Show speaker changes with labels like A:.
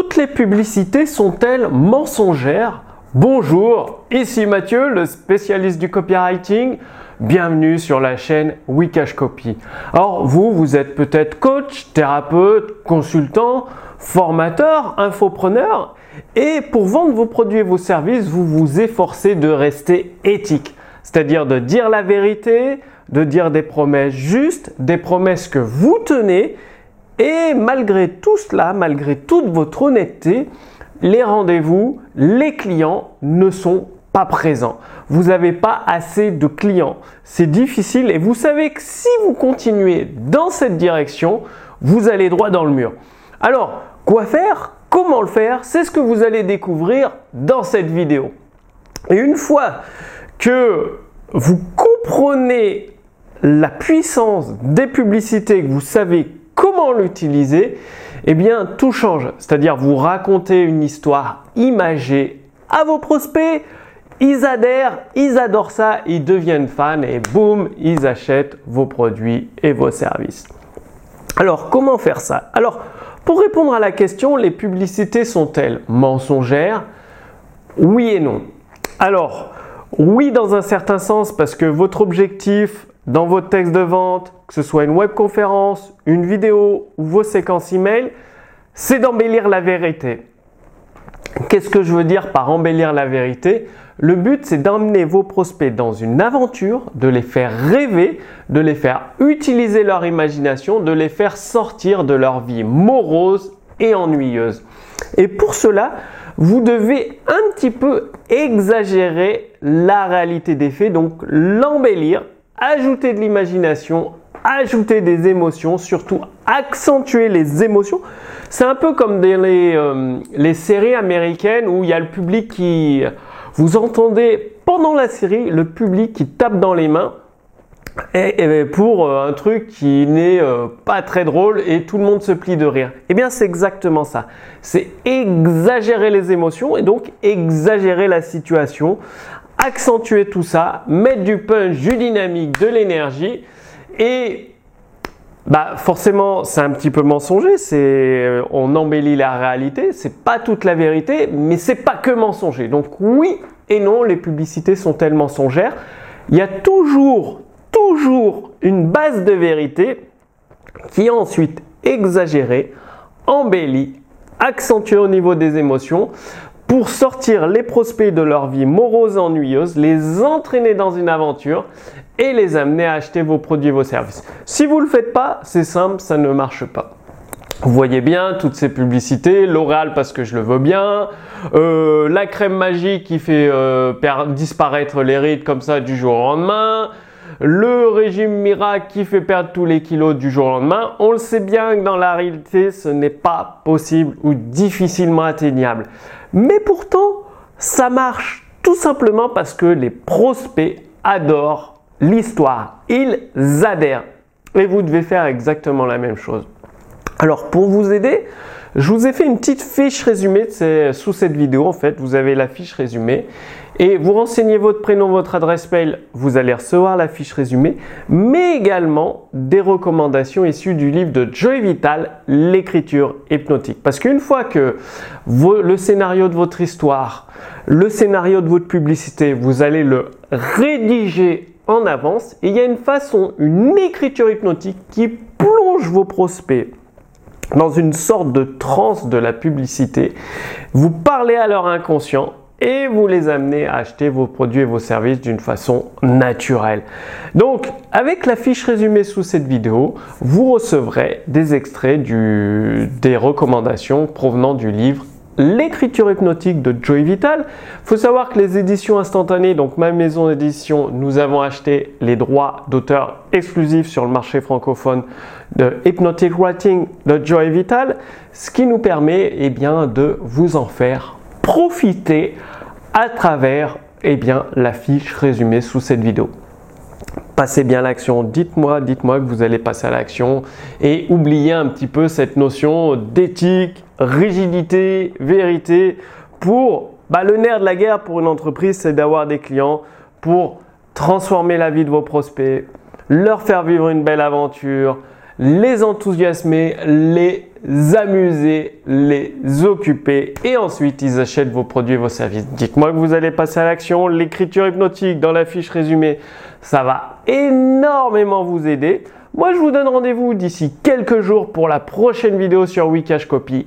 A: Toutes les publicités sont-elles mensongères? Bonjour, ici Mathieu, le spécialiste du copywriting. Bienvenue sur la chaîne Wikash Copy. Alors vous, vous êtes peut-être coach, thérapeute, consultant, formateur, infopreneur et pour vendre vos produits et vos services, vous vous efforcez de rester éthique, c'est-à-dire de dire la vérité, de dire des promesses justes, des promesses que vous tenez et malgré tout cela, malgré toute votre honnêteté, les rendez-vous, les clients ne sont pas présents. Vous n'avez pas assez de clients. C'est difficile et vous savez que si vous continuez dans cette direction, vous allez droit dans le mur. Alors, quoi faire? Comment le faire? C'est ce que vous allez découvrir dans cette vidéo. Et une fois que vous comprenez la puissance des publicités, que vous savez l'utiliser, eh bien tout change. C'est-à-dire vous racontez une histoire imagée à vos prospects, ils adhèrent, ils adorent ça, ils deviennent fans et boum, ils achètent vos produits et vos services. Alors comment faire ça? Alors pour répondre à la question, les publicités sont-elles mensongères? Oui et non. Alors oui dans un certain sens parce que votre objectif dans votre texte de vente, que ce soit une webconférence, une vidéo ou vos séquences email, c'est d'embellir la vérité. Qu'est-ce que je veux dire par embellir la vérité? Le but, c'est d'emmener vos prospects dans une aventure, de les faire rêver, de les faire utiliser leur imagination, de les faire sortir de leur vie morose et ennuyeuse. Et pour cela, vous devez un petit peu exagérer la réalité des faits, donc l'embellir ajouter de l'imagination, ajouter des émotions, surtout accentuer les émotions. C'est un peu comme dans les, euh, les, séries américaines où il y a le public qui... Vous entendez pendant la série le public qui tape dans les mains et, pour euh, un truc qui n'est euh, pas très drôle et tout le monde se plie de rire. Eh bien c'est exactement ça. C'est exagérer les émotions et donc exagérer la situation accentuer tout ça, mettre du punch, du dynamique, de l'énergie et bah forcément c'est un petit peu mensonger, c'est euh, on embellit la réalité, c'est pas toute la vérité, mais c'est pas que mensonger. Donc oui et non, les publicités sont elles mensongères. Il y a toujours toujours une base de vérité qui est ensuite exagérée, embellie, accentuée au niveau des émotions pour sortir les prospects de leur vie morose ennuyeuse, les entraîner dans une aventure et les amener à acheter vos produits et vos services. Si vous ne le faites pas, c'est simple, ça ne marche pas. Vous voyez bien toutes ces publicités, L'Oréal parce que je le veux bien, euh, la crème magique qui fait euh, disparaître les rides comme ça du jour au lendemain, le régime miracle qui fait perdre tous les kilos du jour au lendemain. On le sait bien que dans la réalité, ce n'est pas possible ou difficilement atteignable. Mais pourtant, ça marche tout simplement parce que les prospects adorent l'histoire. Ils adhèrent. Et vous devez faire exactement la même chose. Alors pour vous aider, je vous ai fait une petite fiche résumée sous cette vidéo. En fait, vous avez la fiche résumée et vous renseignez votre prénom, votre adresse mail, vous allez recevoir la fiche résumée, mais également des recommandations issues du livre de Joy Vital, l'écriture hypnotique. Parce qu'une fois que le scénario de votre histoire, le scénario de votre publicité, vous allez le rédiger en avance, il y a une façon, une écriture hypnotique qui plonge vos prospects dans une sorte de transe de la publicité. Vous parlez à leur inconscient et vous les amenez à acheter vos produits et vos services d'une façon naturelle. Donc, avec la fiche résumée sous cette vidéo, vous recevrez des extraits des recommandations provenant du livre L'écriture hypnotique de Joy Vital. Il faut savoir que les éditions instantanées, donc ma maison d'édition, nous avons acheté les droits d'auteur exclusifs sur le marché francophone de Hypnotic Writing de Joy Vital, ce qui nous permet eh bien, de vous en faire profiter à travers eh bien, la fiche résumée sous cette vidéo. Passez bien l'action, dites-moi, dites-moi que vous allez passer à l'action et oubliez un petit peu cette notion d'éthique, rigidité, vérité. Pour bah, le nerf de la guerre pour une entreprise, c'est d'avoir des clients pour transformer la vie de vos prospects, leur faire vivre une belle aventure, les enthousiasmer, les amuser, les occuper et ensuite ils achètent vos produits et vos services. Dites-moi que vous allez passer à l'action. L'écriture hypnotique dans la fiche résumée, ça va énormément vous aider. Moi, je vous donne rendez-vous d'ici quelques jours pour la prochaine vidéo sur Wikash Copy.